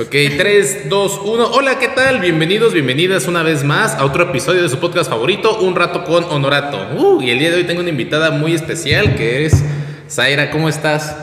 Ok, 3, 2, 1. Hola, ¿qué tal? Bienvenidos, bienvenidas una vez más a otro episodio de su podcast favorito, Un Rato con Honorato. Uh, y el día de hoy tengo una invitada muy especial que es Zaira. ¿Cómo estás?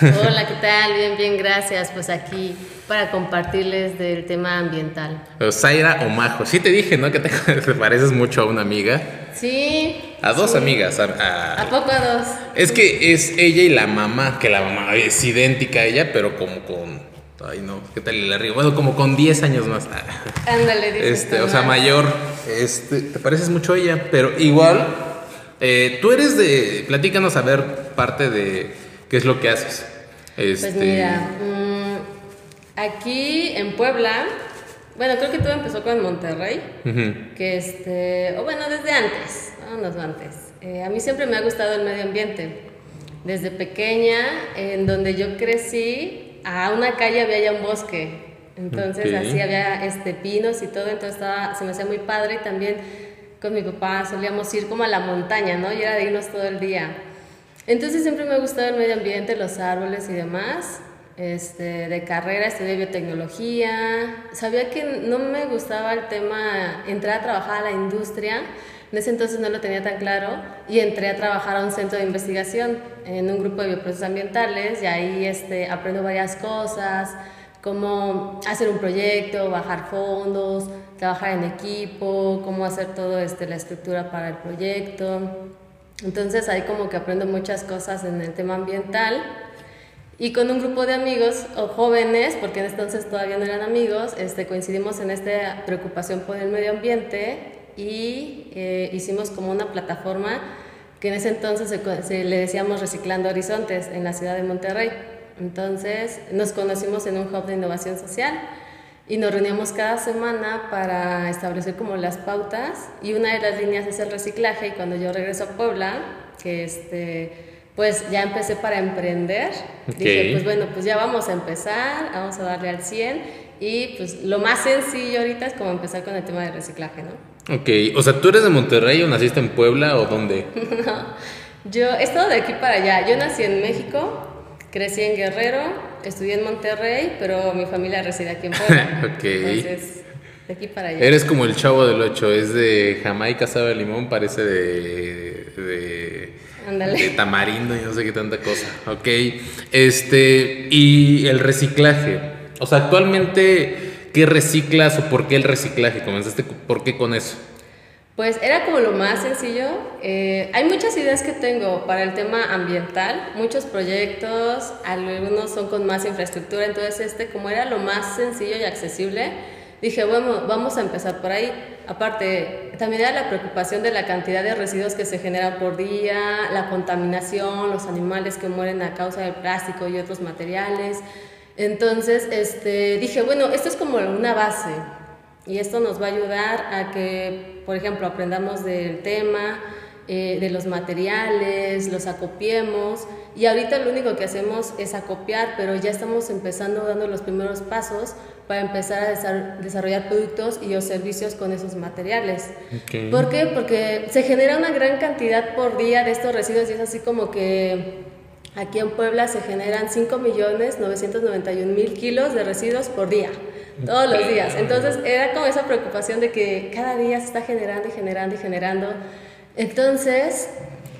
Hola, ¿qué tal? Bien, bien, gracias. Pues aquí para compartirles del tema ambiental. Zaira o Majo. Sí te dije, ¿no? Que te, te pareces mucho a una amiga. Sí. A dos sí. amigas. A, ¿A poco a dos? Es que es ella y la mamá, que la mamá es idéntica a ella, pero como con. Ay, no, ¿qué tal el arriba? Bueno, como con 10 años más. Ándale, dices Este, o sea, mayor. Este, te pareces mucho a ella, pero igual. eh, tú eres de. Platícanos a ver parte de qué es lo que haces. Este, Pues mira, mm, aquí en Puebla, bueno, creo que todo empezó con Monterrey, que este, o bueno, desde antes, vámonos antes. Eh, a mí siempre me ha gustado el medio ambiente. Desde pequeña, en donde yo crecí, a una calle había ya un bosque. Entonces así había este, pinos y todo, entonces estaba, se me hacía muy padre y también con mi papá solíamos ir como a la montaña, ¿no? Y era de irnos todo el día. Entonces siempre me ha gustado el medio ambiente, los árboles y demás. Este, de carrera estudié biotecnología. Sabía que no me gustaba el tema entrar a trabajar a la industria. En ese entonces no lo tenía tan claro y entré a trabajar a un centro de investigación en un grupo de bioprocesos ambientales y ahí este, aprendo varias cosas, cómo hacer un proyecto, bajar fondos, trabajar en equipo, cómo hacer todo este, la estructura para el proyecto. Entonces ahí como que aprendo muchas cosas en el tema ambiental y con un grupo de amigos o jóvenes, porque en entonces todavía no eran amigos, este, coincidimos en esta preocupación por el medio ambiente y eh, hicimos como una plataforma que en ese entonces se, se le decíamos Reciclando Horizontes en la ciudad de Monterrey. Entonces nos conocimos en un hub de innovación social y nos reuníamos cada semana para establecer como las pautas y una de las líneas es el reciclaje y cuando yo regreso a Puebla, que este, pues ya empecé para emprender, Ok. dije pues bueno, pues ya vamos a empezar, vamos a darle al 100 y pues lo más sencillo ahorita es como empezar con el tema de reciclaje, ¿no? Ok, o sea, ¿tú eres de Monterrey o naciste en Puebla o dónde? Yo he estado de aquí para allá, yo nací en México, crecí en Guerrero, estudié en Monterrey, pero mi familia reside aquí en Puebla. Ok. Entonces, de aquí para allá. Eres como el chavo del 8, es de Jamaica, sabe limón, parece de, de, de tamarindo y no sé qué tanta cosa. Ok, este, y el reciclaje. O sea, actualmente, ¿qué reciclas o por qué el reciclaje? ¿Comenzaste por qué con eso? Pues era como lo más sencillo. Eh, hay muchas ideas que tengo para el tema ambiental, muchos proyectos, algunos son con más infraestructura, entonces este como era lo más sencillo y accesible, dije, bueno, vamos a empezar por ahí. Aparte, también era la preocupación de la cantidad de residuos que se generan por día, la contaminación, los animales que mueren a causa del plástico y otros materiales. Entonces, este, dije, bueno, esto es como una base. Y esto nos va a ayudar a que, por ejemplo, aprendamos del tema, eh, de los materiales, los acopiemos. Y ahorita lo único que hacemos es acopiar, pero ya estamos empezando dando los primeros pasos para empezar a desa- desarrollar productos y o servicios con esos materiales. ¿Por qué? Porque se genera una gran cantidad por día de estos residuos y es así como que aquí en Puebla se generan 5.991.000 kilos de residuos por día, todos los días. Entonces era como esa preocupación de que cada día se está generando y generando y generando. Entonces,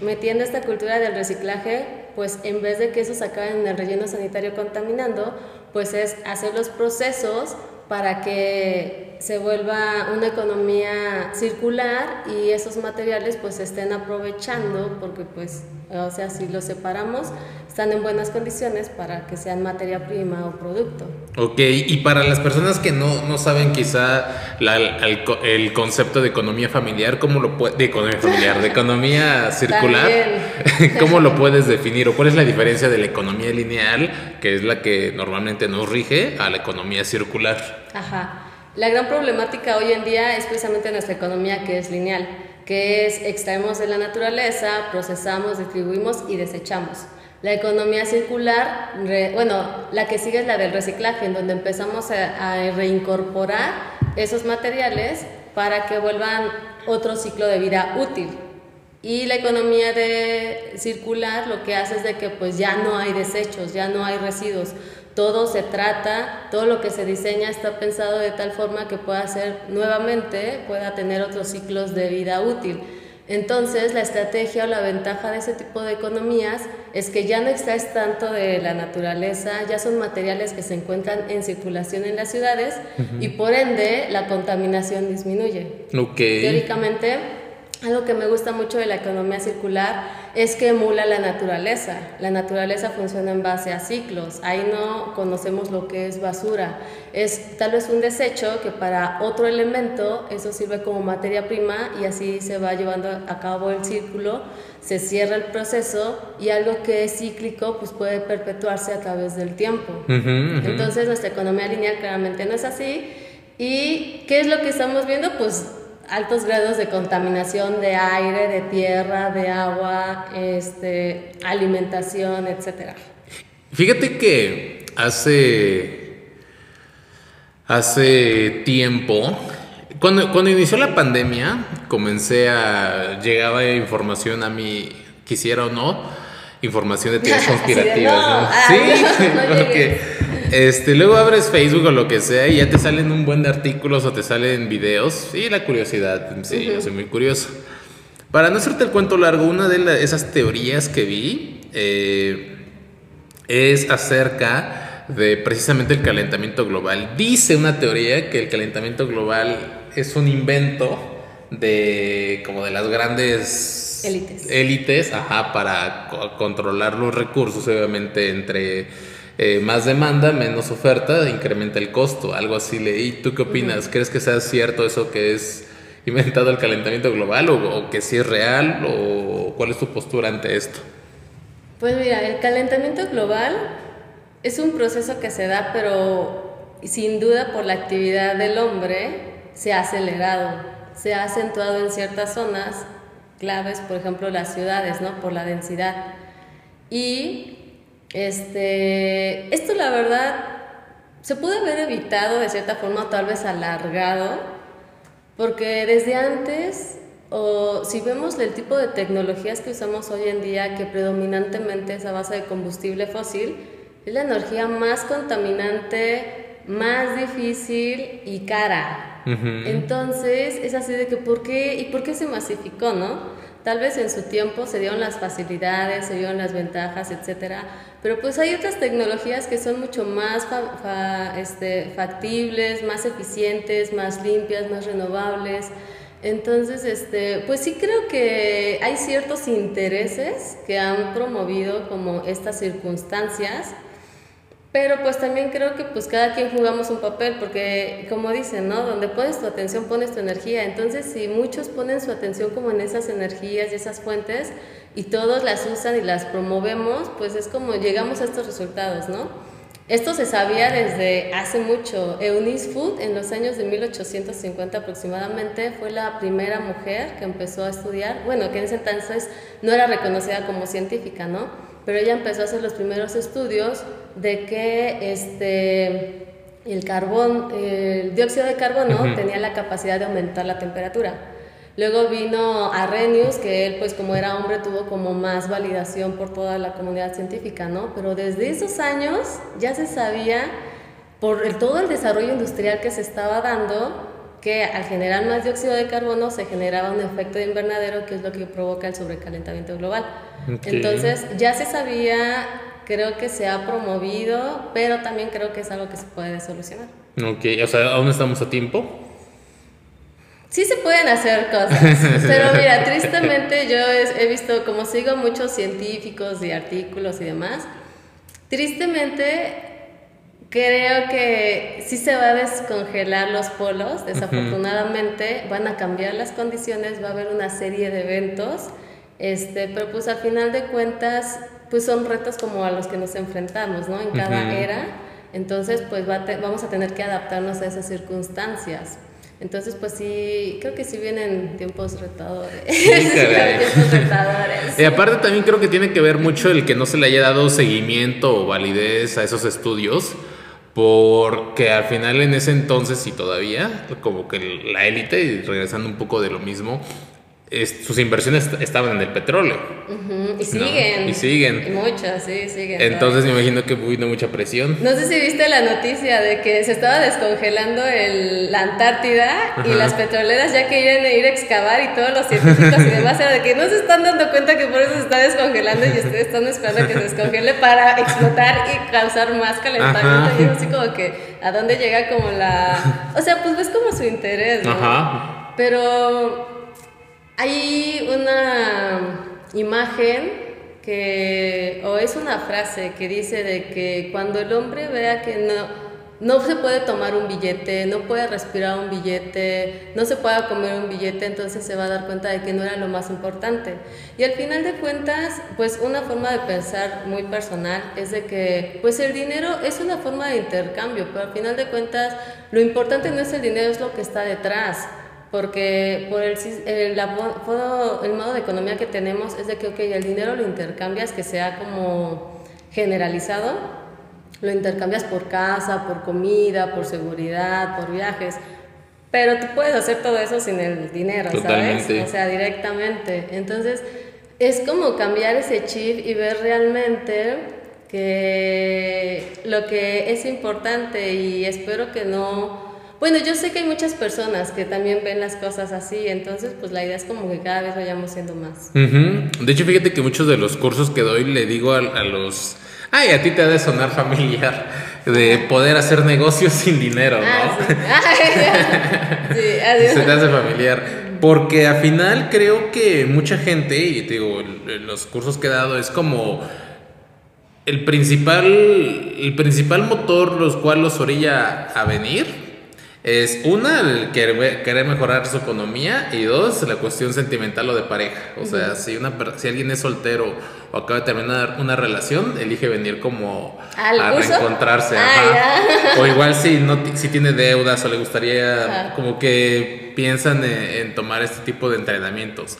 metiendo esta cultura del reciclaje, pues en vez de que eso se acabe en el relleno sanitario contaminando, pues es hacer los procesos para que se vuelva una economía circular y esos materiales pues se estén aprovechando porque pues o sea si los separamos están en buenas condiciones para que sean materia prima o producto. Ok, y para las personas que no, no saben quizá la- el, el concepto de economía familiar, ¿cómo lo puede, de economía familiar, de economía circular, ¿cómo lo puedes definir? ¿O cuál es la diferencia de la economía lineal, que es la que normalmente nos rige, a la economía circular? Ajá. La gran problemática hoy en día es precisamente nuestra economía que es lineal, que es extraemos de la naturaleza, procesamos, distribuimos y desechamos. La economía circular, bueno, la que sigue es la del reciclaje, en donde empezamos a, a reincorporar esos materiales para que vuelvan otro ciclo de vida útil. Y la economía de circular lo que hace es de que pues ya no hay desechos, ya no hay residuos. todo se trata, todo lo que se diseña está pensado de tal forma que pueda ser nuevamente, pueda tener otros ciclos de vida útil. Entonces, la estrategia o la ventaja de ese tipo de economías es que ya no extraes tanto de la naturaleza, ya son materiales que se encuentran en circulación en las ciudades y por ende la contaminación disminuye. Teóricamente, algo que me gusta mucho de la economía circular es que emula la naturaleza. La naturaleza funciona en base a ciclos. Ahí no conocemos lo que es basura. Es tal vez un desecho que para otro elemento eso sirve como materia prima y así se va llevando a cabo el círculo, se cierra el proceso y algo que es cíclico pues puede perpetuarse a través del tiempo. Entonces nuestra economía lineal claramente no es así. ¿Y qué es lo que estamos viendo? Pues altos grados de contaminación de aire, de tierra, de agua, este, alimentación, etc. Fíjate que hace, hace tiempo, cuando, cuando inició la pandemia, comencé a, llegaba información a mí, quisiera o no, información de teorías conspirativas, ¿no? sí, Este, luego abres Facebook o lo que sea y ya te salen un buen de artículos o te salen videos. Y la curiosidad, sí, yo soy muy curioso. Para no hacerte el cuento largo, una de esas teorías que vi eh, es acerca de precisamente el calentamiento global. Dice una teoría que el calentamiento global es un invento de como de las grandes élites, élites ajá, para controlar los recursos, obviamente entre eh, más demanda, menos oferta, incrementa el costo, algo así leí. ¿Tú qué opinas? ¿Crees que sea cierto eso que es inventado el calentamiento global o, que sí es real o cuál es tu postura ante esto? Pues mira, el calentamiento global es un proceso que se da, pero sin duda por la actividad del hombre se ha acelerado, se ha acentuado en ciertas zonas claves, por ejemplo las ciudades, ¿no? Por la densidad. Y este, esto la verdad se pudo haber evitado de cierta forma, tal vez alargado, porque desde antes, o si vemos el tipo de tecnologías que usamos hoy en día, que predominantemente es a base de combustible fósil, es la energía más contaminante, más difícil y cara. Entonces, es así de que, ¿por qué? ¿Y por qué se masificó, no? Tal vez en su tiempo se dieron las facilidades, se dieron las ventajas, etcétera, pero pues hay otras tecnologías que son mucho más este, factibles, más eficientes, más limpias, más renovables. Entonces, este, pues sí creo que hay ciertos intereses que han promovido como estas circunstancias pero pues también creo que pues cada quien jugamos un papel, porque como dicen, ¿no? Donde pones tu atención, pones tu energía. Entonces, si muchos ponen su atención como en esas energías y esas fuentes, y todos las usan y las promovemos, pues es como llegamos a estos resultados, ¿no? Esto se sabía desde hace mucho. Eunice Food, en los años de 1850 aproximadamente, fue la primera mujer que empezó a estudiar, bueno, que en ese entonces no era reconocida como científica, ¿no? Pero ella empezó a hacer los primeros estudios de que este, el carbón, el dióxido de carbono tenía la capacidad de aumentar la temperatura. Luego vino Arrhenius, que él pues como era hombre tuvo como más validación por toda la comunidad científica, ¿no? Pero desde esos años ya se sabía por todo el desarrollo industrial que se estaba dando que al generar más dióxido de carbono se generaba un efecto de invernadero que es lo que provoca el sobrecalentamiento global. Entonces ya se sabía, creo que se ha promovido, pero también creo que es algo que se puede solucionar. Ok, o sea, ¿aún estamos a tiempo? Sí se pueden hacer cosas, pero mira, tristemente yo he visto, como sigo muchos científicos y artículos y demás, tristemente creo que sí se va a descongelar los polos, desafortunadamente van a cambiar las condiciones, va a haber una serie de eventos este, pero pues al final de cuentas, pues son retos como a los que nos enfrentamos, ¿no? En cada era. Entonces, pues vamos a tener que adaptarnos a esas circunstancias. Entonces, pues sí, creo que sí vienen tiempos retadores. tiempos retadores. Y aparte también creo que tiene que ver mucho el que no se le haya dado seguimiento o validez a esos estudios, porque al final en ese entonces y todavía, como que la élite, y regresando un poco de lo mismo, sus inversiones estaban en el petróleo. Y siguen. Y siguen. Y muchas, sí, siguen. Entonces me imagino que hubo mucha presión. No sé si viste la noticia de que se estaba descongelando el, la Antártida y las petroleras ya querían ir a excavar y todos los científicos y demás era de que no se están dando cuenta que por eso se está descongelando y ustedes están esperando que se descongele para explotar y causar más calentamiento. Y es así como que a dónde llega como la... O sea, pues ves como su interés, ¿no? Ajá. Pero hay una imagen que, o es una frase que dice de que cuando el hombre vea que no, no se puede tomar un billete, no puede respirar un billete, no se puede comer un billete, entonces se va a dar cuenta de que no era lo más importante. Y al final de cuentas, pues una forma de pensar muy personal es de que, pues el dinero es una forma de intercambio, pero al final de cuentas, lo importante no es el dinero, es lo que está detrás porque por el, el, el, modo de economía que tenemos es de que, ok, el dinero lo intercambias, que sea como generalizado, lo intercambias por casa, por comida, por seguridad, por viajes, pero tú puedes hacer todo eso sin el dinero, ¿sabes? O sea, directamente. Entonces, es como cambiar ese chip y ver realmente que lo que es importante y espero que no bueno, yo sé que hay muchas personas que también ven las cosas así, entonces pues la idea es como que cada vez vayamos siendo más. De hecho, fíjate que muchos de los cursos que doy le digo a, los... Ay, a ti te ha de sonar familiar de poder hacer negocios sin dinero, ¿no? Ah, sí. sí, Se te hace familiar. Porque al final creo que mucha gente, y te digo, los cursos que he dado es como el principal, el principal motor los cuales los orilla a venir es una, el querer, mejorar su economía y dos, la cuestión sentimental o de pareja. O sea, si, una, si alguien es soltero o acaba de terminar una relación, elige venir como a reencontrarse. Ah, o igual si, no, si tiene deudas o le gustaría, como que piensan en, tomar este tipo de entrenamientos.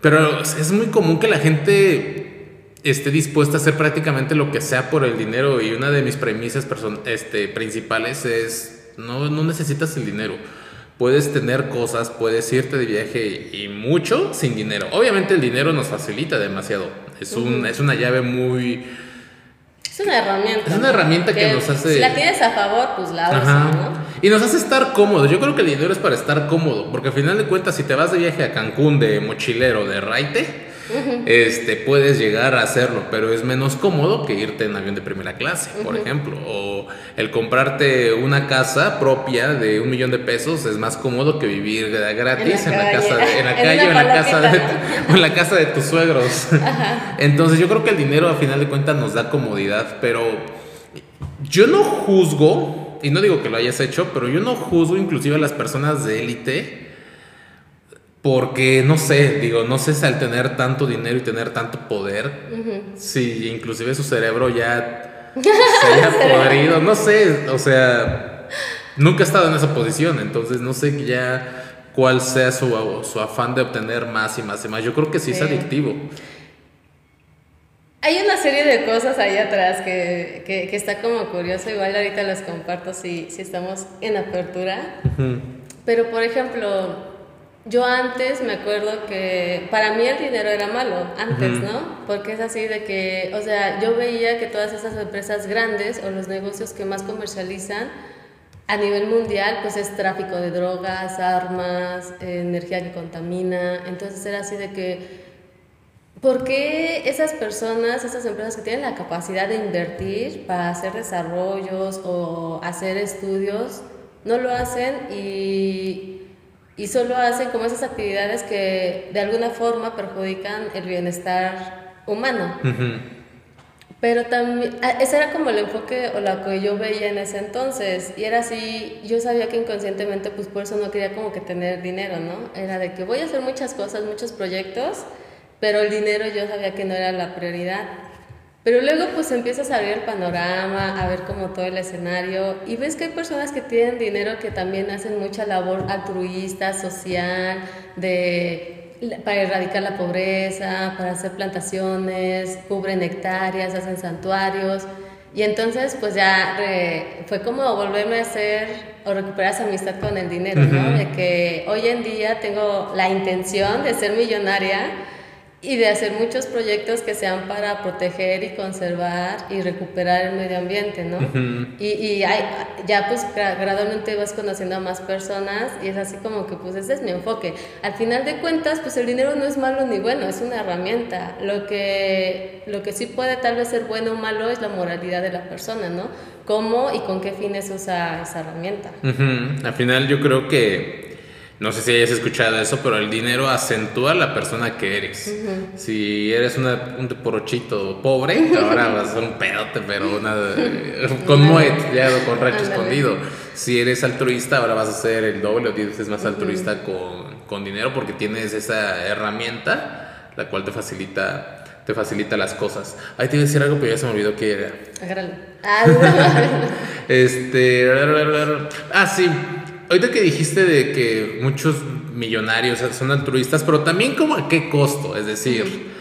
Pero es muy común que la gente esté dispuesta a hacer prácticamente lo que sea por el dinero y una de mis premisas este, principales es no, no necesitas el dinero. Puedes tener cosas, puedes irte de viaje y mucho sin dinero. Obviamente el dinero nos facilita demasiado. Es, un, es una llave muy... Es una herramienta. Es una herramienta que, nos hace... Si la tienes a favor, pues la usas, ¿no? Y nos hace estar cómodos. Yo creo que el dinero es para estar cómodo. Porque al final de cuentas, si te vas de viaje a Cancún de mochilero, de raite este, puedes llegar a hacerlo, pero es menos cómodo que irte en avión de primera clase, por ejemplo. O el comprarte una casa propia de un millón de pesos es más cómodo que vivir gratis en la, casa de, en la calle o en la casa de, en la casa de tus suegros. Entonces yo creo que el dinero a final de cuentas nos da comodidad, pero yo no juzgo, y no digo que lo hayas hecho, pero yo no juzgo inclusive a las personas de élite porque no sé, digo, no sé si al tener tanto dinero y tener tanto poder, si inclusive su cerebro ya se haya podrido, no sé, o sea, nunca he estado en esa posición, entonces no sé ya cuál sea su, su afán de obtener más y más y más. Yo creo que sí, es adictivo. Hay una serie de cosas ahí atrás que, que, está como curioso, igual ahorita las comparto si, si estamos en apertura. Pero por ejemplo, yo antes me acuerdo que para mí el dinero era malo, antes, ¿no? Porque es así de que, o sea, yo veía que todas esas empresas grandes o los negocios que más comercializan a nivel mundial, pues es tráfico de drogas, armas, energía que contamina. Entonces era así de que, ¿por qué esas personas, esas empresas que tienen la capacidad de invertir para hacer desarrollos o hacer estudios, no lo hacen y y solo hacen como esas actividades que de alguna forma perjudican el bienestar humano. Pero también, ah, ese era como el enfoque o lo que yo veía en ese entonces. Y era así, yo sabía que inconscientemente, pues por eso no quería como que tener dinero, ¿no? Era de que voy a hacer muchas cosas, muchos proyectos, pero el dinero yo sabía que no era la prioridad. Pero luego pues empiezas a ver el panorama, a ver como todo el escenario y ves que hay personas que tienen dinero que también hacen mucha labor altruista, social, de, para erradicar la pobreza, para hacer plantaciones, cubren hectáreas, hacen santuarios. Y entonces, pues ya fue como volverme a hacer o recuperar esa amistad con el dinero, ¿no? De que hoy en día tengo la intención de ser millonaria y de hacer muchos proyectos que sean para proteger y conservar y recuperar el medio ambiente, ¿no? Y, y hay, ya pues gradualmente vas conociendo a más personas y es así como que pues ese es mi enfoque. Al final de cuentas, pues el dinero no es malo ni bueno, es una herramienta. Lo que, lo que sí puede tal vez ser bueno o malo es la moralidad de la persona, ¿no? ¿Cómo y con qué fines usa esa herramienta? Al final yo creo que no sé si hayas escuchado eso, pero el dinero acentúa la persona que eres. Si eres una, un porochito pobre, ahora vas a ser un pedote, pero una, con moet, ya con rancho escondido. Si eres altruista, ahora vas a ser el doble o diez más altruista con, con dinero porque tienes esa herramienta, la cual te facilita te facilita las cosas. Ahí te iba a decir algo, pero ya se me olvidó qué era. Agárralo. este. Ah, sí ahorita que dijiste de que muchos millonarios son altruistas, pero también como a qué costo, es decir,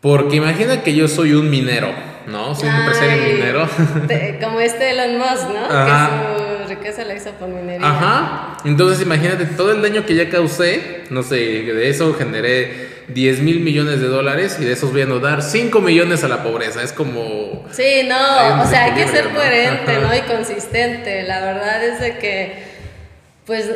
porque imagina que yo soy un minero, ¿no? Soy un empresario minero. como este Elon Musk, ¿no? Que su riqueza la hizo por minería. Ajá. Entonces imagínate todo el daño que ya causé, no sé, de eso generé 10 mil millones de dólares y de esos voy a dar 5 millones a la pobreza. Es como... Sí, no, o sea, hay que ser coherente, ¿no? Y consistente. La verdad es de que pues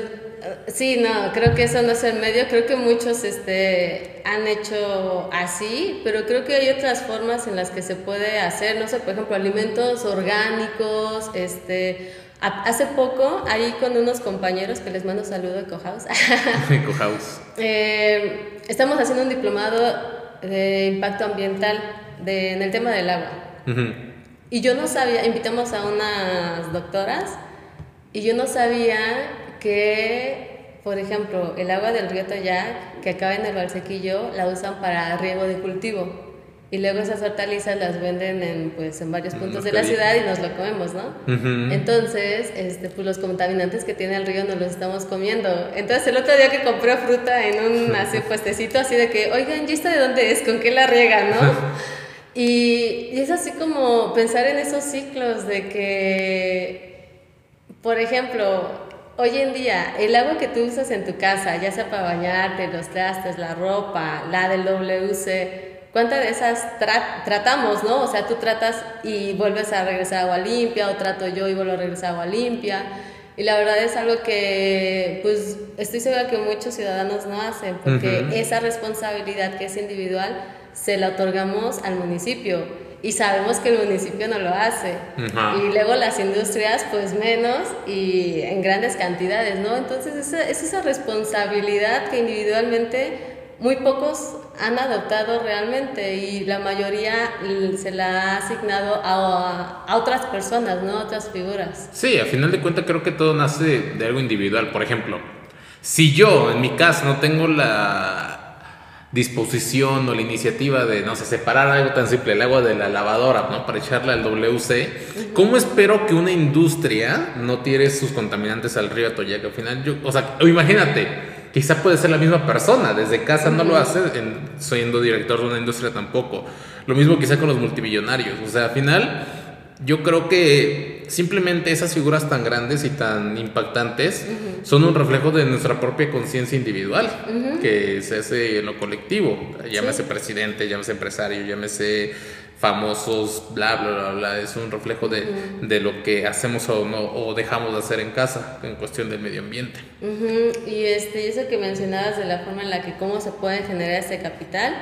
sí, no, creo que eso no es el medio, creo que muchos este, han hecho así, pero creo que hay otras formas en las que se puede hacer, no sé, por ejemplo, alimentos orgánicos, este, hace poco, ahí con unos compañeros que les mando saludo de Cohouse, Cohouse. eh, estamos haciendo un diplomado de impacto ambiental de, en el tema del agua. Y yo no sabía, invitamos a unas doctoras, y yo no sabía que, por ejemplo, el agua del río Toyac, que acaba en el Valsequillo, la usan para riego de cultivo. Y luego esas hortalizas las venden en, pues, en varios puntos de la ciudad y nos lo comemos, ¿no? Entonces, este, pues los contaminantes que tiene el río nos los estamos comiendo. Entonces, el otro día que compré fruta en un así, puestecito, así de que, oigan, ¿y esta de dónde es? ¿Con qué la riegan, no? y, y es así como pensar en esos ciclos de que, por ejemplo, Hoy en día, el agua que tú usas en tu casa, ya sea para bañarte, los trastes, la ropa, la del WC, ¿cuántas de esas tratamos, no? O sea, tú tratas y vuelves a regresar agua limpia, o trato yo y vuelvo a regresar agua limpia. Y la verdad es algo que, pues, estoy segura que muchos ciudadanos no hacen, porque esa responsabilidad que es individual se la otorgamos al municipio y sabemos que el municipio no lo hace. Y luego las industrias, pues menos y en grandes cantidades, ¿no? Entonces esa, es esa responsabilidad que individualmente muy pocos han adoptado realmente y la mayoría se la ha asignado a, a, otras personas, ¿no? A otras figuras. Sí, a final de cuentas creo que todo nace de algo individual. Por ejemplo, si yo en mi casa no tengo la disposición o la iniciativa de, no sé, separar algo tan simple, el agua de la lavadora, ¿no? Para echarla al WC. ¿Cómo espero que una industria no tire sus contaminantes al río Atoyac? Al final, yo, o sea, imagínate, quizá puede ser la misma persona, desde casa no lo hace, en, siendo director de una industria tampoco. Lo mismo quizá con los multimillonarios, o sea, al final yo creo que simplemente esas figuras tan grandes y tan impactantes son un reflejo de nuestra propia conciencia individual, que se hace en lo colectivo, llámese presidente, llámese empresario, llámese famosos, bla, bla, bla, bla, es un reflejo de, de, lo que hacemos o no o dejamos de hacer en casa en cuestión del medio ambiente. Y este, eso que mencionabas de la forma en la que cómo se puede generar ese capital,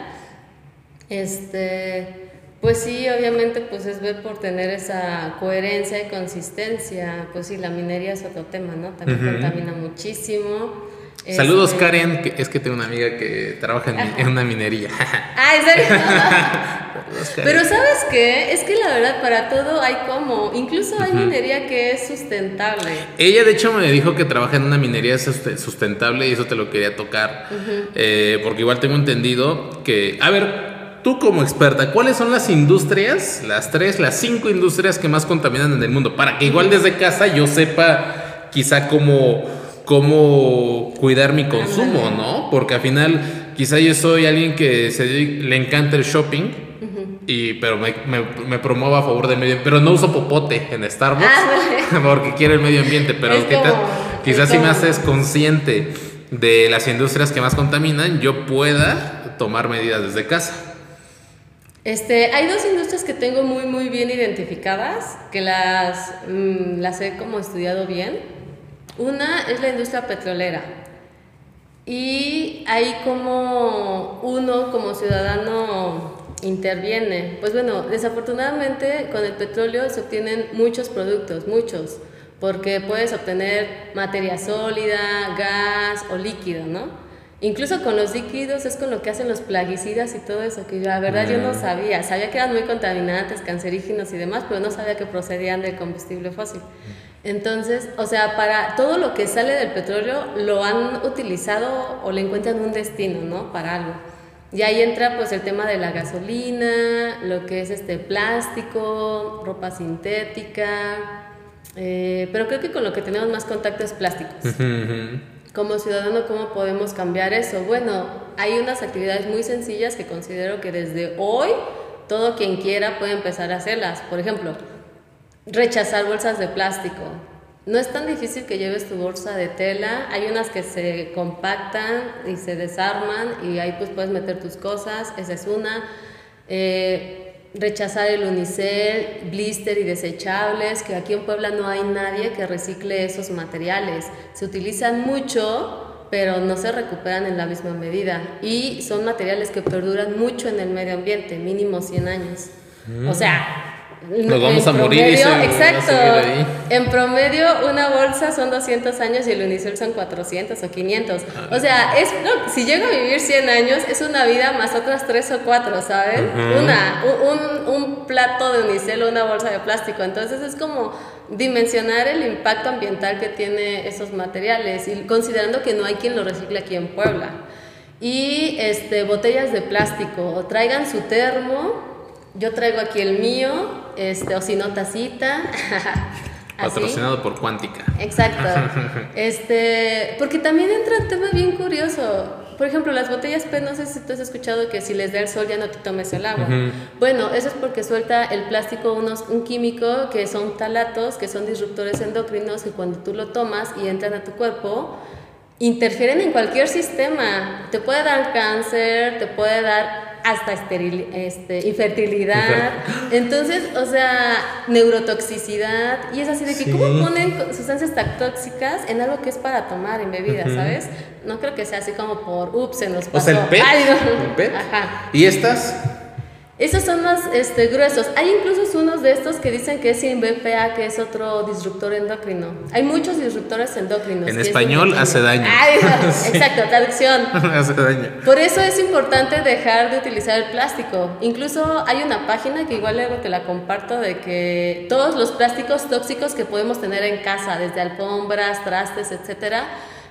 este pues sí, obviamente pues es ver por tener esa coherencia y consistencia, pues sí, la minería es otro tema, ¿no? También contamina muchísimo. Saludos este, Karen, que es que tengo una amiga que trabaja en, una minería. ah, ¿en serio? Pero ¿sabes qué? Es que la verdad para todo hay como, incluso hay minería que es sustentable. Ella de hecho me dijo que trabaja en una minería sustentable y eso te lo quería tocar, eh, porque igual tengo entendido que, a ver, tú como experta, ¿cuáles son las industrias, las tres, las cinco industrias que más contaminan en el mundo? Para que igual desde casa yo sepa quizá cómo, cómo cuidar mi consumo, ¿no? Porque al final quizá yo soy alguien que se, le encanta el shopping y, pero me, me, promuevo a favor del medio ambiente. Pero no uso popote en Starbucks ah, porque quiero el medio ambiente. Pero quizás si me haces consciente de las industrias que más contaminan, yo pueda tomar medidas desde casa. Este, hay dos industrias que tengo muy, muy bien identificadas, que las, mm, las he como estudiado bien. Una es la industria petrolera. Y ahí como uno como ciudadano interviene. Pues bueno, desafortunadamente con el petróleo se obtienen muchos productos, muchos, porque puedes obtener materia sólida, gas o líquido, ¿no? Incluso con los líquidos es con lo que hacen los plaguicidas y todo eso, que yo, la verdad yo no mm. sabía. Sabía que eran muy contaminantes, cancerígenos y demás, pero no sabía que procedían del combustible fósil. Entonces, o sea, para todo lo que sale del petróleo lo han utilizado o le encuentran un destino, ¿no? Para algo. Y ahí entra pues el tema de la gasolina, lo que es este plástico, ropa sintética, eh, pero creo que con lo que tenemos más contacto es plásticos como ciudadano, ¿cómo podemos cambiar eso? Bueno, hay unas actividades muy sencillas que considero que desde hoy todo quien quiera puede empezar a hacerlas. Por ejemplo, rechazar bolsas de plástico. No es tan difícil que lleves tu bolsa de tela, hay unas que se compactan y se desarman y ahí pues puedes meter tus cosas, esa es una. Eh, rechazar el unicel, blister y desechables, que aquí en Puebla no hay nadie que recicle esos materiales. Se utilizan mucho, pero no se recuperan en la misma medida. Y son materiales que perduran mucho en el medio ambiente, mínimo 100 años. O sea, nos vamos a morir. exacto. En promedio, una bolsa son 200 años y el unicel son 400 o 500. Ah. O sea, es, si llego a vivir 100 años, es una vida más otras 3 o 4, ¿saben? Una, un, un, plato de unicel o una bolsa de plástico. Entonces es como dimensionar el impacto ambiental que tiene esos materiales y considerando que no hay quien lo recicle aquí en Puebla. Y este, botellas de plástico, traigan su termo, yo traigo aquí el mío, este, o si no, tacita. Patrocinado por Cuántica. Exacto. este, porque también entra un tema bien curioso. Por ejemplo, las botellas PET, no sé si tú has escuchado que si les da el sol ya no te tomes el agua. Bueno, eso es porque suelta el plástico unos, un químico que son talatos, que son disruptores endocrinos, que cuando tú lo tomas y entran a tu cuerpo, interfieren en cualquier sistema. Te puede dar cáncer, te puede dar hasta esteril, este, infertilidad. Entonces, o sea, neurotoxicidad. Y es así de que, ¿cómo ponen sustancias tan tóxicas en algo que es para tomar en bebida, ¿sabes? No creo que sea así como por, ups, se nos pasó. O sea, el PET. Ajá. ¿Y estas? Esos son más este, gruesos. Hay incluso unos de estos que dicen que es sin BPA, que es otro disruptor endocrino. Hay muchos disruptores endocrinos. En español hace daño. Exacto, traducción. hace daño. Por eso es importante dejar de utilizar el plástico. Incluso hay una página que igual luego te la comparto de que todos los plásticos tóxicos que podemos tener en casa, desde alfombras, trastes, etcétera,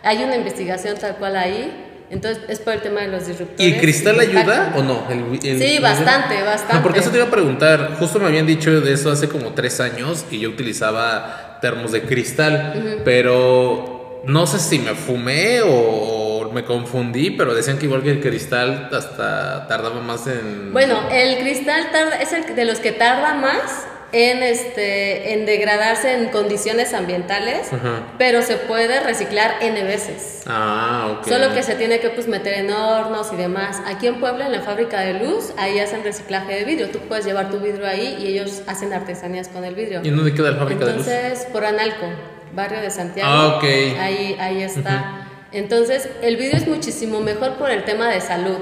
hay una investigación tal cual ahí entonces es por el tema de los disruptores. ¿Y cristal ayuda o no? sí, bastante, bastante. porque eso te iba a preguntar. Justo me habían dicho de eso hace como tres años y yo utilizaba termos de cristal, pero no sé si me fumé o me confundí, pero decían que igual que el cristal hasta tardaba más en... Bueno, el cristal tarda, es el de los que tarda más en, este, en degradarse en condiciones ambientales, pero se puede reciclar N veces. Ah, ok. Solo que se tiene que pues, meter en hornos y demás. Aquí en Puebla, en la fábrica de luz, ahí hacen reciclaje de vidrio. Tú puedes llevar tu vidrio ahí y ellos hacen artesanías con el vidrio. ¿Y dónde queda la fábrica de luz? Entonces, por Analco, barrio de Santiago. Ah, ok. Ahí, ahí está. Entonces, el vidrio es muchísimo mejor por el tema de salud,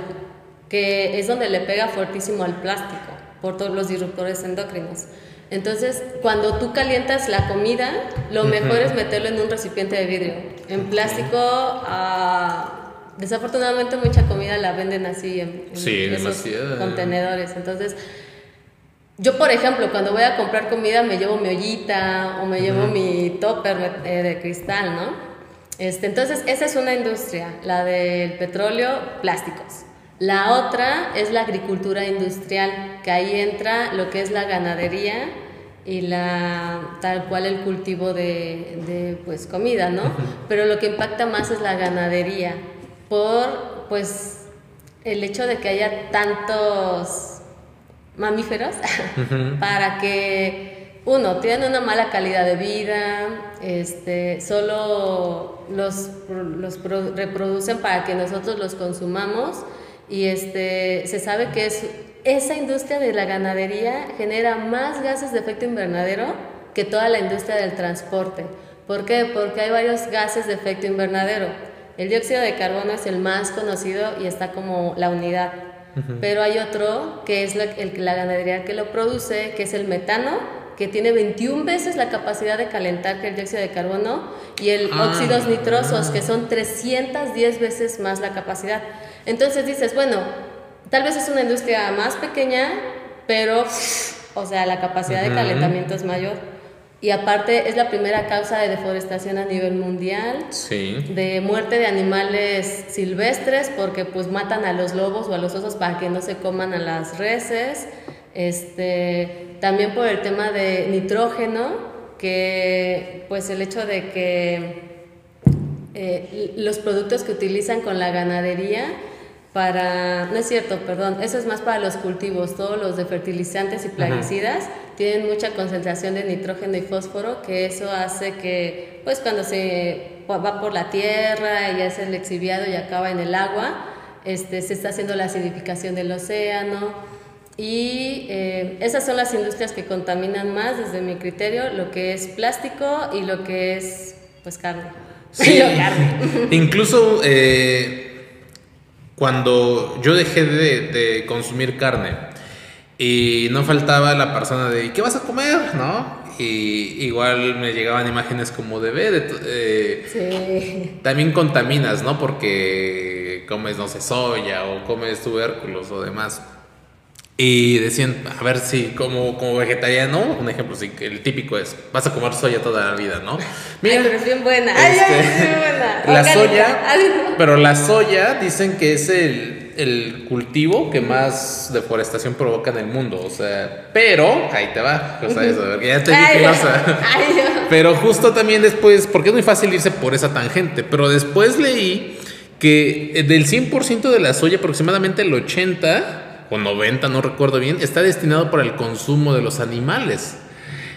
que es donde le pega fuertísimo al plástico, por todos los disruptores endocrinos. Entonces, cuando tú calientas la comida, lo mejor es meterlo en un recipiente de vidrio. En plástico, ah, desafortunadamente mucha comida la venden así en, esos contenedores. Entonces, yo, por ejemplo, cuando voy a comprar comida me llevo mi ollita o me llevo mi topper eh, de cristal, ¿no? Este, entonces, esa es una industria, la del petróleo, plásticos. La otra es la agricultura industrial, que ahí entra lo que es la ganadería y la tal cual el cultivo de, pues comida, ¿no? Pero lo que impacta más es la ganadería por pues el hecho de que haya tantos mamíferos para que, uno, tienen una mala calidad de vida, este, solo los, los reproducen para que nosotros los consumamos y este, se sabe que es, esa industria de la ganadería genera más gases de efecto invernadero que toda la industria del transporte. ¿Por qué? Porque hay varios gases de efecto invernadero. El dióxido de carbono es el más conocido y está como la unidad. Pero hay otro que es la, la ganadería que lo produce, que es el metano, que tiene 21 veces la capacidad de calentar que el dióxido de carbono, y el ah, óxidos nitrosos, que son 310 veces más la capacidad. Entonces dices, bueno, tal vez es una industria más pequeña, pero, o sea, la capacidad de calentamiento es mayor. Y aparte es la primera causa de deforestación a nivel mundial, sí. de muerte de animales silvestres porque pues matan a los lobos o a los osos para que no se coman a las reses, este, también por el tema de nitrógeno, que pues el hecho de que eh, los productos que utilizan con la ganadería para, no es cierto, perdón, eso es más para los cultivos, todos los de fertilizantes y plaguicidas tienen mucha concentración de nitrógeno y fósforo, que eso hace que, pues cuando se va por la tierra y es el exhibiado y acaba en el agua, este, se está haciendo la acidificación del océano. Y eh, esas son las industrias que contaminan más, desde mi criterio, lo que es plástico y lo que es, pues, carne. Sí, carne. incluso eh, cuando yo dejé de, consumir carne y no faltaba la persona de ¿qué vas a comer? ¿no? Y igual me llegaban imágenes como de ver, eh, sí. también contaminas, ¿no? Porque comes, no sé, soya o comes tubérculos o demás. Y decían, a ver si como, como vegetariano, un ejemplo, sí, el típico es, vas a comer soya toda la vida, ¿no? Mira, pero es bien buena. Ay, ay, es bien buena. La soya, pero la soya dicen que es el, el, cultivo que más deforestación provoca en el mundo, o sea, pero, ahí te va, o sea, eso, ya te dije, pero justo también después, porque es muy fácil irse por esa tangente, pero después leí que del 100% de la soya, aproximadamente el 80% o 90, no recuerdo bien, está destinado para el consumo de los animales.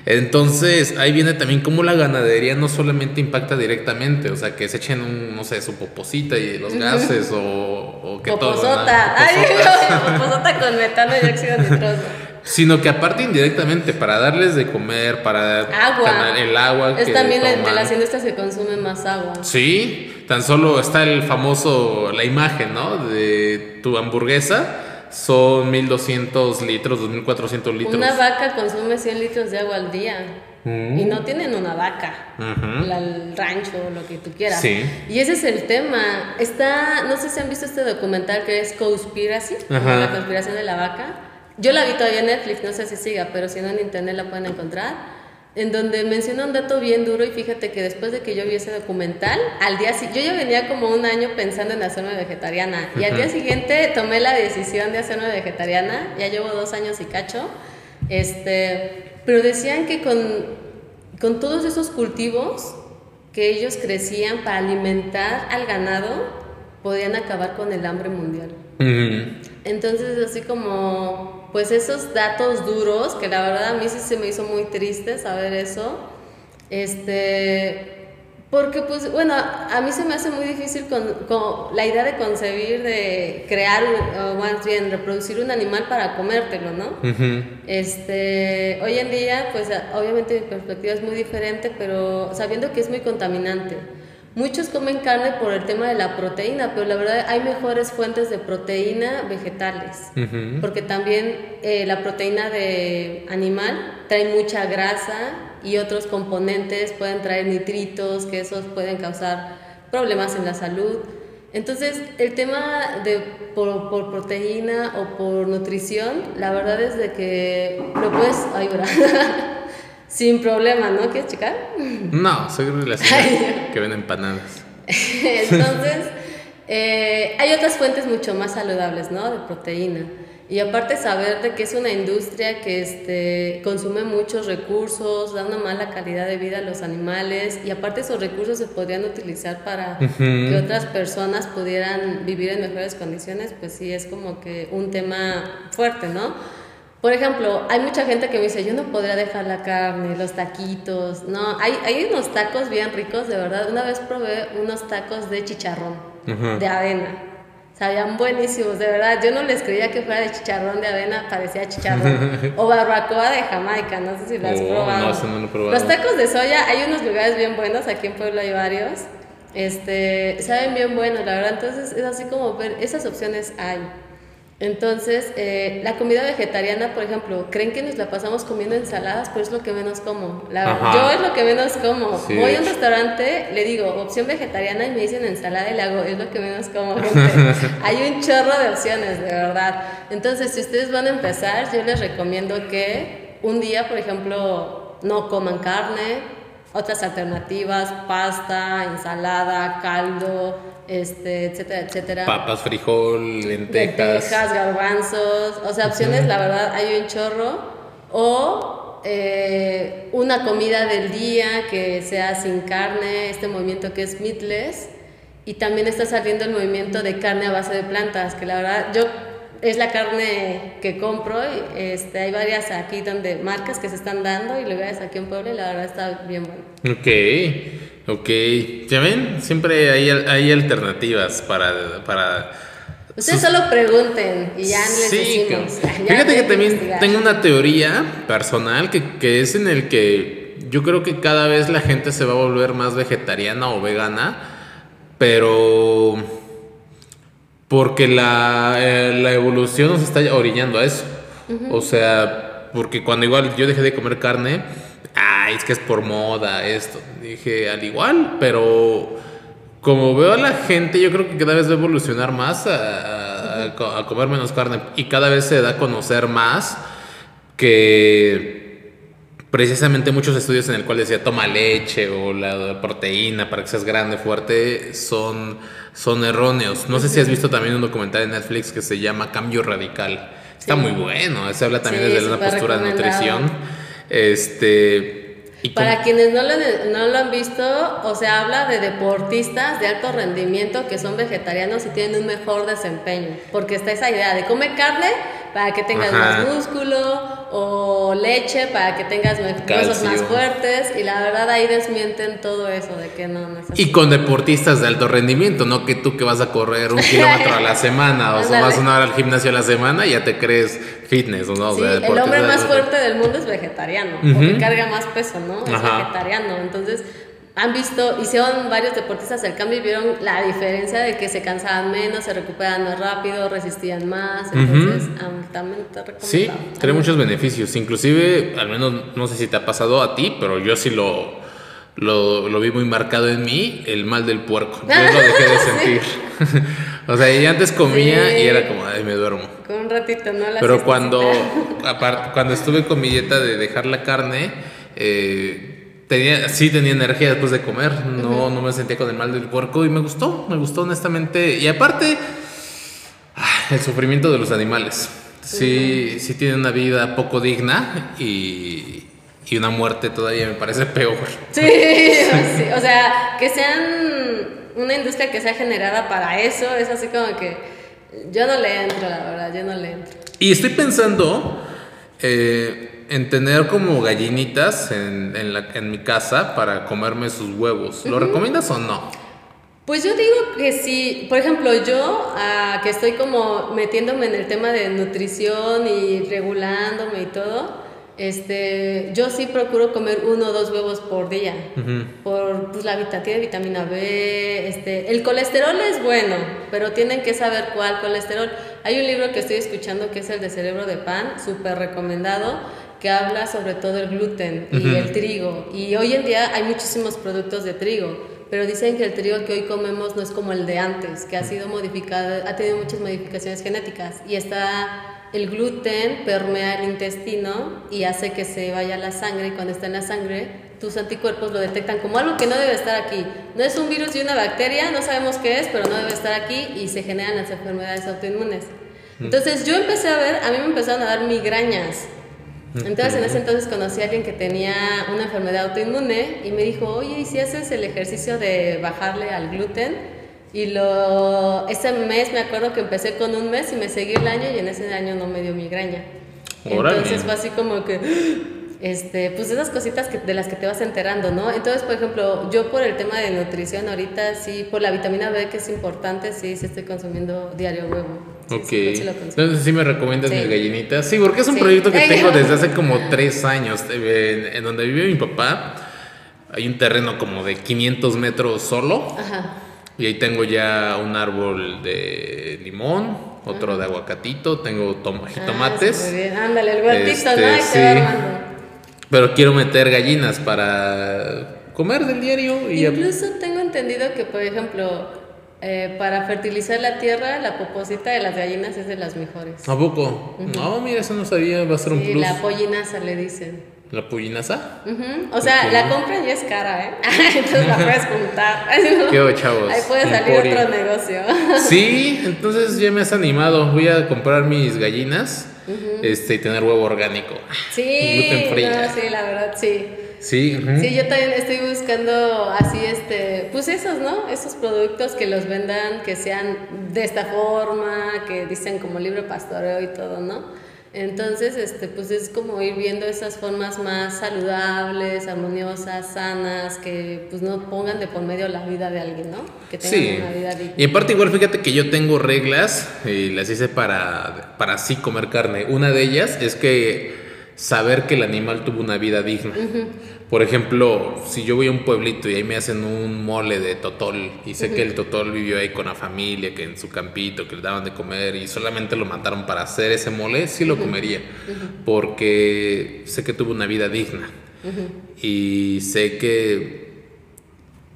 Entonces, ahí viene también cómo la ganadería no solamente impacta directamente, o sea, que se echen un, no sé, su poposita y los gases o, o que todo. Ay, poposota con metano y óxido nitroso. Sino que aparte indirectamente, para darles de comer, para agua. el agua. Es también de las industrias que consumen más agua. Sí, tan solo está el famoso, la imagen, ¿no? De tu hamburguesa son 1200 litros, 2400 litros. Una vaca consume 100 litros de agua al día. Mm. Y no tienen una vaca, el rancho, lo que tú quieras. Y ese es el tema. Está, no sé si han visto este documental que es Conspiracy, la conspiración de la vaca. Yo la vi todavía en Netflix, no sé si siga, pero si no en internet la pueden encontrar en donde menciona un dato bien duro y fíjate que después de que yo vi ese documental, al día yo ya venía como un año pensando en hacerme vegetariana y al día siguiente tomé la decisión de hacerme vegetariana, ya llevo dos años y cacho, este, pero decían que con, con todos esos cultivos que ellos crecían para alimentar al ganado, podían acabar con el hambre mundial. Entonces, así como pues esos datos duros, que la verdad a mí sí se me hizo muy triste saber eso, este, porque pues bueno, a mí se me hace muy difícil con, la idea de concebir, de crear, o más bien reproducir un animal para comértelo, ¿no? este, hoy en día, pues obviamente mi perspectiva es muy diferente, pero sabiendo que es muy contaminante. Muchos comen carne por el tema de la proteína, pero la verdad hay mejores fuentes de proteína vegetales, porque también eh, la proteína de animal trae mucha grasa y otros componentes pueden traer nitritos, que esos pueden causar problemas en la salud. Entonces, el tema de por, por proteína o por nutrición, la verdad es de que lo puedes ayudar. Sin problema, ¿no? ¿Quieres checar? No, soy la que ven empanadas. Entonces, eh, hay otras fuentes mucho más saludables, ¿no? De proteína. Y aparte saber de que es una industria que este, consume muchos recursos, da una mala calidad de vida a los animales y aparte esos recursos se podrían utilizar para que otras personas pudieran vivir en mejores condiciones, pues sí es como que un tema fuerte, ¿no? Por ejemplo, hay mucha gente que me dice, yo no podría dejar la carne, los taquitos. No, hay, hay unos tacos bien ricos, de verdad. Una vez probé unos tacos de chicharrón, de avena. Sabían buenísimos, de verdad. Yo no les creía que fuera de chicharrón de avena, parecía chicharrón. o barbacoa de Jamaica, no sé si lo has Oh, probado. no, no lo probado. Los tacos de soya, hay unos lugares bien buenos, aquí en Puebla hay varios. Este, saben bien buenos, la verdad. Entonces es así como ver, esas opciones hay. Entonces, eh, la comida vegetariana, por ejemplo, creen que nos la pasamos comiendo ensaladas, pero es lo que menos como. La, Ajá. yo es lo que menos como. Sí, Voy a un restaurante, le digo opción vegetariana y me dicen ensalada y le hago, es lo que menos como. Hay un chorro de opciones, de verdad. Entonces, si ustedes van a empezar, yo les recomiendo que un día, por ejemplo, no coman carne, otras alternativas, pasta, ensalada, caldo, este, etcétera, etcétera Papas, frijol, lentejas. lentejas, garbanzos, o sea, opciones, la verdad, hay un chorro. O eh, una comida del día que sea sin carne, este movimiento que es meatless. Y también está saliendo el movimiento de carne a base de plantas, que la verdad, yo es la carne que compro. Y, este, hay varias aquí donde marcas que se están dando y lugares aquí en Puebla y la verdad está bien bueno. Ok, ok. ¿Ya ven? Siempre hay, hay alternativas para... para Ustedes sus- solo pregunten y ya les Sí, decimos. que- Ya Fíjate que también investigar. tengo una teoría personal que, que es en el que yo creo que cada vez la gente se va a volver más vegetariana o vegana, pero porque la, eh, la evolución nos está orillando a eso. O sea, porque cuando igual yo dejé de comer carne, ay, es que es por moda esto. Dije, al igual, pero como veo a la gente, yo creo que cada vez va a evolucionar más a, a- a comer menos carne y cada vez se da a conocer más que precisamente muchos estudios en el cual decía toma leche o la proteína para que seas grande, fuerte, son, son erróneos. No sé si has visto también un documental de Netflix que se llama Cambio Radical. Está Sí. muy bueno, se habla también Sí, desde una postura de nutrición. Este, y Para con- quienes no lo, no lo han visto, o sea, habla de deportistas de alto rendimiento que son vegetarianos y tienen un mejor desempeño. Porque está esa idea de come carne para que tengas Ajá. más músculo o leche para que tengas huesos más fuertes. Y la verdad ahí desmienten todo eso de que no, no es así. Y con deportistas de alto rendimiento, no que tú que vas a correr un kilómetro a la semana o Ándale. vas una hora al gimnasio a la semana y ya te crees fitness, ¿o ¿no? O Sí, sea, el deportista hombre más fuerte del mundo es vegetariano, porque carga más peso, ¿no? Es Ajá. vegetariano. Entonces, han visto, hicieron varios deportistas el cambio y vieron la diferencia de que se cansaban menos, se recuperaban más rápido, resistían más. Entonces, altamente recomendado. Sí, trae muchos beneficios. Inclusive, al menos no sé si te ha pasado a ti, pero yo sí lo, lo, lo vi muy marcado en mí, el mal del puerco. Yo lo dejé de sentir. o sea, y antes comía Sí. y era como, ay, me duermo. Con un ratito, ¿no? La Pero cuando, cuando estuve con mi dieta de dejar la carne, eh, tenía, sí tenía energía después de comer. No, no me sentía con el mal del puerco y me gustó, me gustó honestamente. Y aparte, ah, el sufrimiento de los animales. Sí, sí tienen una vida poco digna y, y una muerte todavía me parece peor. Sí, sí, o sea, que sean una industria que sea generada para eso, es así como que yo no le entro, la verdad, yo no le entro. Y estoy pensando eh, en tener como gallinitas en, en, la- en mi casa para comerme sus huevos. ¿Lo recomiendas o no? Pues yo digo que sí, por ejemplo, yo ah, que estoy como metiéndome en el tema de nutrición y regulándome y todo, este, yo sí procuro comer uno o dos huevos por día, por pues, la vita- tiene vitamina B, este, el colesterol es bueno, pero tienen que saber cuál colesterol. Hay un libro que estoy escuchando que es el de Cerebro de Pan, súper recomendado, que habla sobre todo el gluten y el trigo. Y hoy en día hay muchísimos productos de trigo, pero dicen que el trigo que hoy comemos no es como el de antes, que ha sido modificado, ha tenido muchas modificaciones genéticas y está el gluten permea el intestino y hace que se vaya a la sangre y cuando está en la sangre tus anticuerpos lo detectan como algo que no debe estar aquí. No es un virus y una bacteria, no sabemos qué es, pero no debe estar aquí y se generan las enfermedades autoinmunes. Entonces yo empecé a ver, a mí me empezaron a dar migrañas. Entonces en ese entonces conocí a alguien que tenía una enfermedad autoinmune y me dijo, oye, ¿y si haces el ejercicio de bajarle al gluten? Y lo, ese mes me acuerdo que empecé con un mes y me seguí el año y en ese año no me dio migraña. Entonces fue así como que este, pues esas cositas que, de las que te vas enterando, ¿no? Entonces, por ejemplo, yo por el tema de nutrición ahorita, sí, por la vitamina B que es importante, sí, sí estoy consumiendo diario huevo. ok. Entonces sí me recomiendas mis gallinitas. Sí, porque es un proyecto que tengo desde hace como tres años, en, en, donde vive mi papá. Hay un terreno como de 500 metros solo. Ajá. Y ahí tengo ya un árbol de limón, otro de aguacatito, tengo tom ah, jitomates. Ándale, el huertito, ¿no? Ahí este, pero quiero meter gallinas para comer del diario. Y Incluso tengo entendido que, por ejemplo, eh, para fertilizar la tierra, la poposita de las gallinas es de las mejores. ¿A poco? No, mira, eso no sabía, va a ser un plus. la pollinaza le dicen. ¿La pollinaza? O sea, la compra ya es cara, ¿eh? entonces la puedes juntar. ¿Qué chavos? Ahí puede salir otro negocio. sí, entonces ya me has animado. Voy a comprar mis gallinas este, y tener huevo orgánico. Sí, sí, la verdad, sí. Sí, sí, yo también estoy buscando así, este, pues esos, ¿no? Esos productos que los vendan, que sean de esta forma, que dicen como libre pastoreo y todo, ¿no? Entonces, este, pues es como ir viendo esas formas más saludables, armoniosas, sanas, que pues no pongan de por medio la vida de alguien, ¿no? Que tengan una vida digna. Y en parte igual, fíjate que yo tengo reglas y las hice para, para así comer carne. Una de ellas es que saber que el animal tuvo una vida digna. Por ejemplo, si yo voy a un pueblito y ahí me hacen un mole de totol y sé que el totol vivió ahí con la familia, que en su campito, que le daban de comer y solamente lo mataron para hacer ese mole, sí lo comería, porque sé que tuvo una vida digna y sé que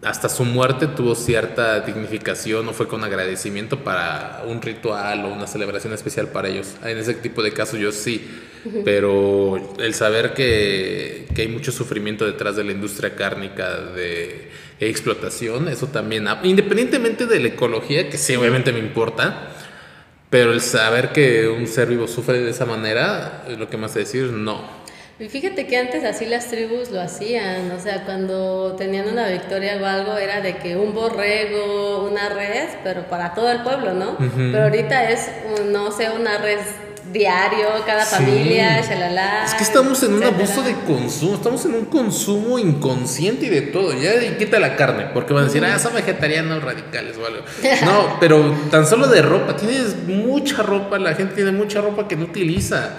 hasta su muerte tuvo cierta dignificación o fue con agradecimiento para un ritual o una celebración especial para ellos. En ese tipo de casos yo sí, pero el saber que, que, hay mucho sufrimiento detrás de la industria cárnica de explotación, eso también, independientemente de la ecología, que sí obviamente me importa, pero el saber que un ser vivo sufre de esa manera, es lo que más decir, no. Y fíjate que antes así las tribus lo hacían, o sea, cuando tenían una victoria o algo era de que un borrego, una res, pero para todo el pueblo, ¿no? Pero ahorita es, no sé, una res diario, cada familia, shalala. Es que estamos en un abuso de consumo, estamos en un consumo inconsciente y de todo. Ya y quita la carne, porque van a decir, ah, son vegetarianos radicales o algo. No, pero tan solo de ropa, tienes mucha ropa, la gente tiene mucha ropa que no utiliza.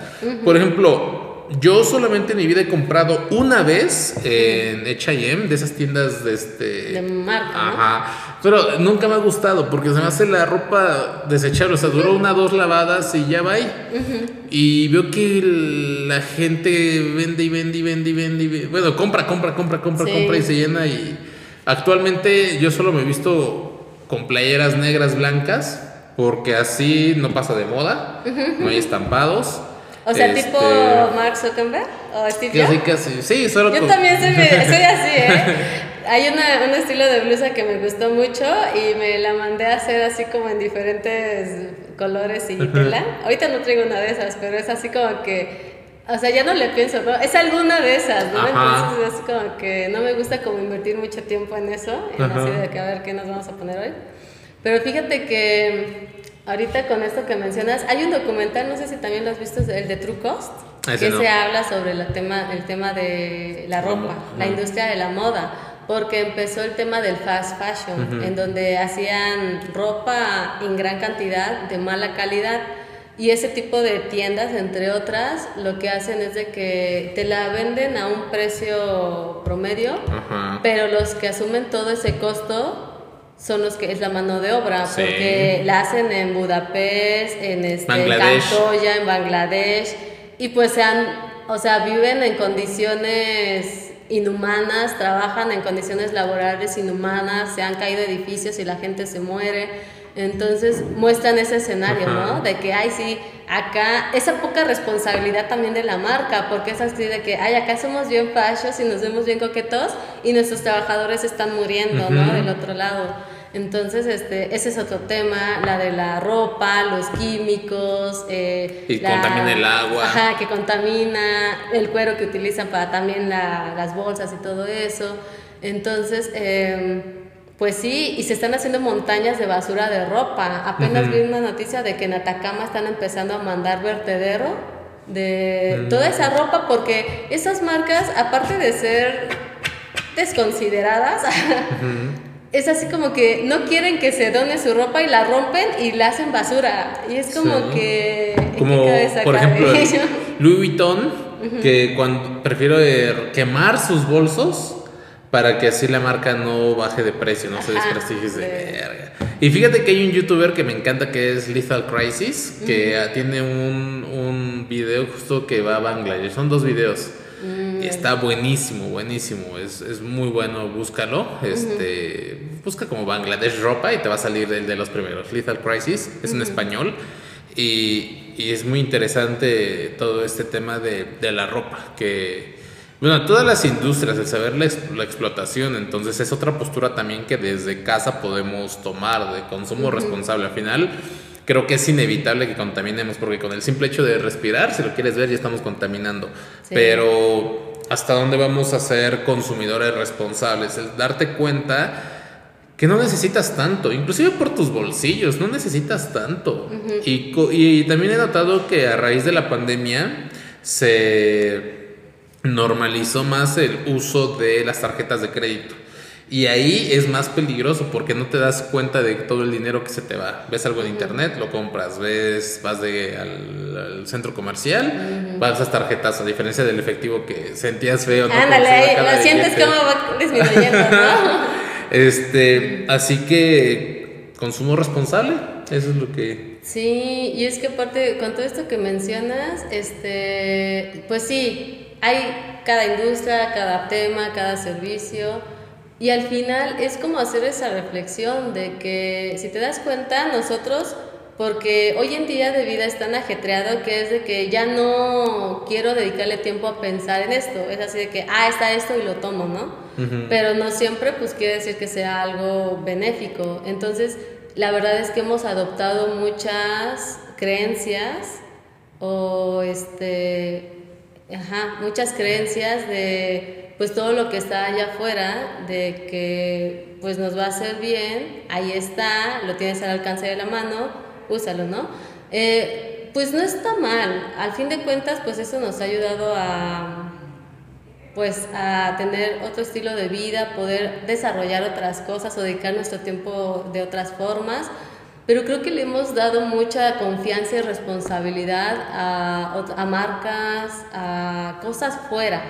Por ejemplo, yo solamente en mi vida he comprado una vez en H&M, de esas tiendas de este... De marca, Ajá. Pero nunca me ha gustado porque se me hace la ropa desechable. O sea, duró una, dos lavadas y ya va ahí. Y veo que la gente vende y vende y vende y vende. Bueno, compra, compra, compra, compra, compra y se llena. Y actualmente yo solo me he visto con playeras negras blancas porque así no pasa de moda. No hay estampados. O sea, tipo este, Mark Zuckerberg o Steve Jobs. Casi, casi. Sí, solo Yo también soy, soy así, ¿eh? Hay una, un estilo de blusa que me gustó mucho y me la mandé a hacer así como en diferentes colores y tela. Ahorita no traigo una de esas, pero es así como que o sea, ya no le pienso, ¿no? Es alguna de esas, ¿no? Entonces es como que no me gusta como invertir mucho tiempo en eso, en así de que a ver qué nos vamos a poner hoy. Pero fíjate que Ahorita con esto que mencionas, hay un documental, no sé si también lo has visto, el de True Cost, que se habla sobre el tema, el tema de la ropa, la industria de la moda, porque empezó el tema del fast fashion, en donde hacían ropa en gran cantidad, de mala calidad. Y ese tipo de tiendas, entre otras, lo que hacen es de que te la venden a un precio promedio, pero los que asumen todo ese costo son los que es la mano de obra, porque la hacen en Budapest, en este, Camboya, en Bangladesh, y pues sean, o sea, viven en condiciones inhumanas, trabajan en condiciones laborales inhumanas, se han caído edificios y la gente se muere. Entonces muestran ese escenario, ¿no? De que, ay, sí, acá, esa poca responsabilidad también de la marca, porque es así de que, ay, acá somos bien fachos y nos vemos bien coquetos y nuestros trabajadores están muriendo, ¿no? Del otro lado. Entonces, este, ese es otro tema, la de la ropa, los químicos. Eh, y contamina el agua. Ajá, que contamina, el cuero que utilizan para también las bolsas y todo eso. Entonces, em, pues sí, y se están haciendo montañas de basura de ropa. Apenas vi una noticia de que en Atacama están empezando a mandar vertedero de mm. toda esa ropa, porque esas marcas, aparte de ser desconsideradas, es así como que no quieren que se done su ropa y la rompen y la hacen basura. Y es como que... Como, por ejemplo, Louis Vuitton, que cuando prefiero quemar sus bolsos para que así la marca no baje de precio, no se desprestigie de verga. Y fíjate que hay un youtuber que me encanta que es Lethal Crisis, que tiene un, un video justo que va a Bangladesh. Son dos videos. Mm. está buenísimo, buenísimo. Es, es, muy bueno, búscalo. Este, Busca como Bangladesh ropa y te va a salir el de los primeros. Lethal Crisis es en español. Y, y, es muy interesante todo este tema de, de la ropa. Que bueno, todas las industrias, el saber la, explotación, entonces es otra postura también que desde casa podemos tomar de consumo responsable. Al final, creo que es inevitable que contaminemos, porque con el simple hecho de respirar, si lo quieres ver, ya estamos contaminando. Pero, ¿hasta dónde vamos a ser consumidores responsables? El darte cuenta que no necesitas tanto, inclusive por tus bolsillos, no necesitas tanto. y, y también he notado que a raíz de la pandemia se normalizó más el uso de las tarjetas de crédito. Y ahí es más peligroso porque no te das cuenta de todo el dinero que se te va. Ves algo en internet, lo compras, ves, vas de, al, centro comercial, vas a esas tarjetas, a diferencia del efectivo que sentías feo. Ándale, lo sientes como va disminuyendo, ¿no? este, así que consumo responsable, eso es lo que... Sí, y es que aparte, con todo esto que mencionas, este, pues sí, hay cada industria, cada tema, cada servicio. Y al final es como hacer esa reflexión de que si te das cuenta, nosotros, porque hoy en día de vida es tan ajetreado que es de que ya no quiero dedicarle tiempo a pensar en esto. Es así de que, ah, está esto y lo tomo, ¿no? Pero no siempre pues quiere decir que sea algo benéfico. Entonces, la verdad es que hemos adoptado muchas creencias o este ajá, muchas creencias de pues todo lo que está allá afuera, de que pues nos va a hacer bien, ahí está, lo tienes al alcance de la mano, úsalo, ¿no? Eh, pues no está mal, al fin de cuentas pues eso nos ha ayudado a pues a tener otro estilo de vida, poder desarrollar otras cosas o dedicar nuestro tiempo de otras formas pero creo que le hemos dado mucha confianza y responsabilidad a, a marcas, a cosas fuera,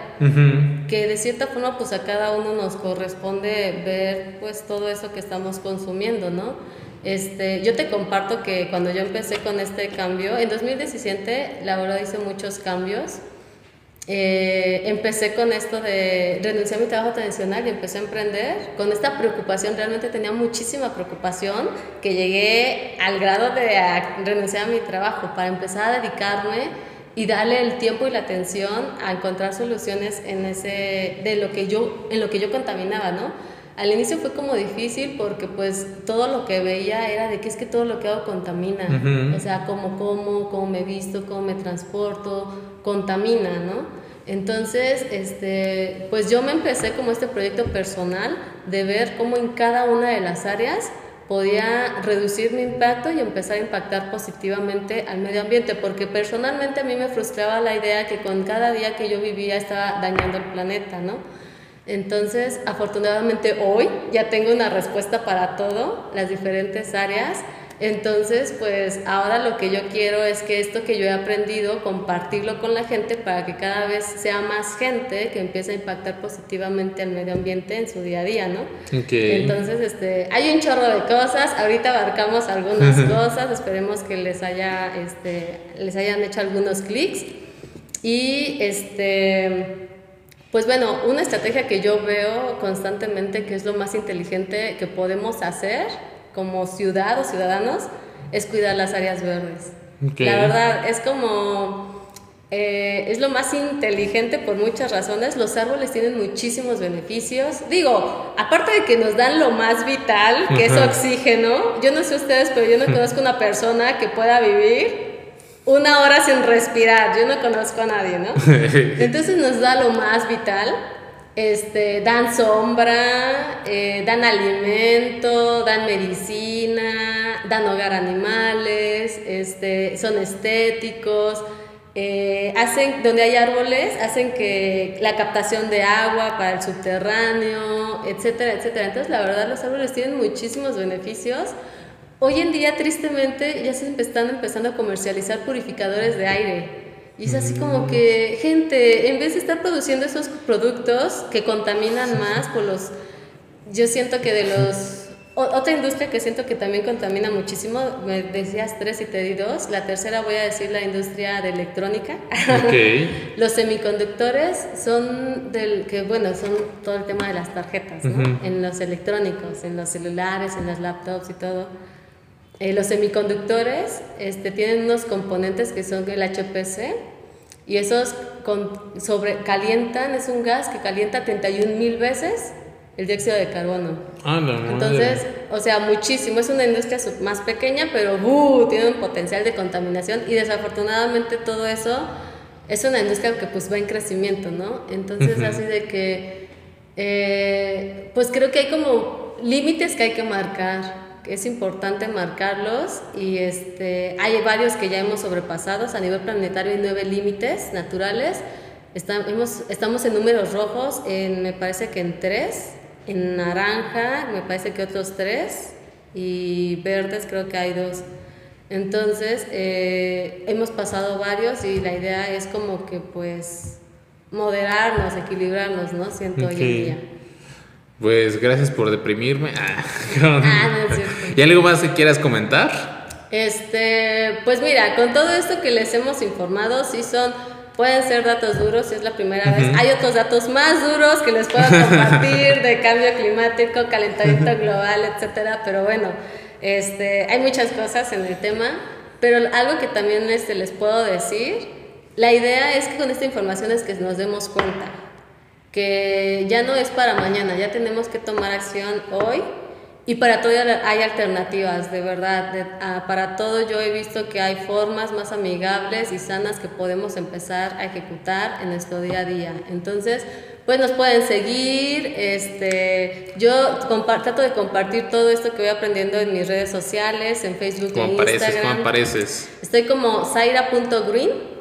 que de cierta forma pues a cada uno nos corresponde ver pues todo eso que estamos consumiendo, ¿no? Este, yo te comparto que cuando yo empecé con este cambio, en 2017 la verdad hice muchos cambios, eh, empecé con esto de renunciar a mi trabajo tradicional y empecé a emprender con esta preocupación. Realmente tenía muchísima preocupación que llegué al grado de renunciar a mi trabajo para empezar a dedicarme y darle el tiempo y la atención a encontrar soluciones en ese de lo que yo en lo que yo contaminaba, ¿no? Al inicio fue como difícil porque pues todo lo que veía era de que es que todo lo que hago contamina, o sea, cómo como, cómo me visto, cómo me transporto, contamina, ¿no? Entonces, este, pues yo me empecé como este proyecto personal de ver cómo en cada una de las áreas podía reducir mi impacto y empezar a impactar positivamente al medio ambiente, porque personalmente a mí me frustraba la idea que con cada día que yo vivía estaba dañando el planeta, ¿no? Entonces, afortunadamente hoy ya tengo una respuesta para todo, las diferentes áreas. Entonces, pues ahora lo que yo quiero es que esto que yo he aprendido, compartirlo con la gente para que cada vez sea más gente que empiece a impactar positivamente al medio ambiente en su día a día, ¿no? Entonces, este, hay un chorro de cosas, ahorita abarcamos algunas cosas, esperemos que les, haya, este, les hayan hecho algunos clics. Y este pues bueno, una estrategia que yo veo constantemente que es lo más inteligente que podemos hacer como ciudad o ciudadanos es cuidar las áreas verdes. La verdad, es como... Eh, es lo más inteligente por muchas razones. Los árboles tienen muchísimos beneficios. Digo, aparte de que nos dan lo más vital, que es oxígeno, yo no sé ustedes, pero yo no conozco una persona que pueda vivir una hora sin respirar. Yo no conozco a nadie, ¿no? Entonces nos da lo más vital. Este, dan sombra, eh, dan alimento, dan medicina, dan hogar a animales, este, son estéticos. eh, hacen, donde hay árboles, hacen que la captación de agua para el subterráneo, etcétera, etcétera. Entonces, la verdad, los árboles tienen muchísimos beneficios. Hoy en día, tristemente, ya se están empezando a comercializar purificadores de aire. Y es así como que, gente, en vez de estar produciendo esos productos que contaminan más por los... Yo siento que de los otra industria que siento que también contamina muchísimo, me decías tres y te di dos. La tercera voy a decir la industria de electrónica. Okay. los semiconductores son del que, bueno, son todo el tema de las tarjetas, ¿no? En los electrónicos, en los celulares, en las laptops y todo. Eh, los semiconductores este, tienen unos componentes que son el HPC y esos con, sobre, calientan, es un gas que calienta 31 mil veces el dióxido de carbono. Ah, Entonces, o sea, muchísimo. Es una industria más pequeña, pero uh, tiene un potencial de contaminación y desafortunadamente todo eso es una industria que pues va en crecimiento, ¿no? Entonces, así de que, eh, pues creo que hay como límites que hay que marcar es importante marcarlos y este, hay varios que ya hemos sobrepasado, a nivel planetario hay nueve límites naturales, estamos, estamos en números rojos, en, me parece que en tres, en naranja me parece que otros tres y verdes creo que hay dos. Entonces, eh, hemos pasado varios y la idea es como que pues moderarnos, equilibrarnos, ¿no? Siento hoy en día. Pues gracias por deprimirme. Ah, ah no es cierto. ¿Y algo más que quieras comentar? Este, pues mira, con todo esto que les hemos informado, sí son Pueden ser datos duros si es la primera vez. Hay otros datos más duros que les puedo compartir de cambio climático, calentamiento global, etcétera. Pero bueno, este, hay muchas cosas en el tema. Pero algo que también este, les puedo decir, la idea es que con esta información es que nos demos cuenta que ya no es para mañana, ya tenemos que tomar acción hoy y para todo hay alternativas, de verdad. Ah, para todo yo he visto que hay formas más amigables y sanas que podemos empezar a ejecutar en nuestro día a día. Entonces, pues nos pueden seguir. Este, yo trato de compartir todo esto que voy aprendiendo en mis redes sociales, en Facebook, en Instagram. ¿Cómo apareces? Estoy como zaira.green.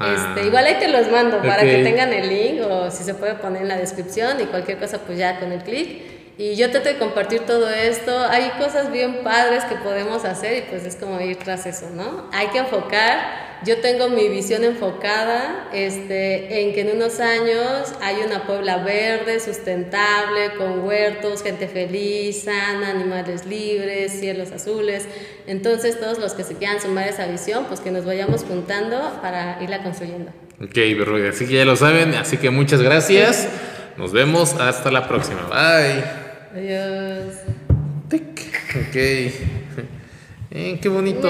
Ah, este, igual ahí te los mando para que tengan el link o si se puede poner en la descripción y cualquier cosa pues ya con el clic. Y yo trato de compartir todo esto. Hay cosas bien padres que podemos hacer y pues es como ir tras eso, ¿no? Hay que enfocar. Yo tengo mi visión enfocada este, en que en unos años hay una Puebla verde, sustentable, con huertos, gente feliz, sana, animales libres, cielos azules. Entonces todos los que se quieran sumar a esa visión, pues que nos vayamos juntando para irla construyendo. Ok, así que ya lo saben, así que muchas gracias. Nos vemos hasta la próxima. Bye. Adiós. Ok. Eh, qué bonito.